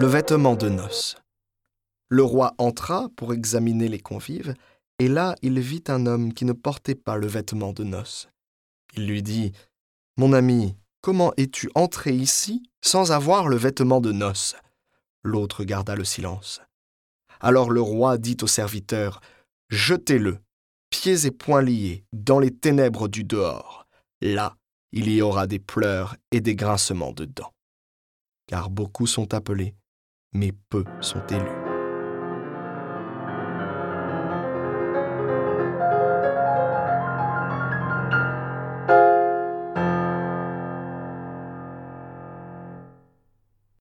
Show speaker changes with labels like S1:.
S1: Le vêtement de noces. Le roi entra pour examiner les convives, et là il vit un homme qui ne portait pas le vêtement de noces. Il lui dit Mon ami, comment es-tu entré ici sans avoir le vêtement de noces? L'autre garda le silence. Alors le roi dit au serviteur Jetez-le, pieds et poings liés, dans les ténèbres du dehors. Là, il y aura des pleurs et des grincements de dents. Car beaucoup sont appelés, mais peu sont élus.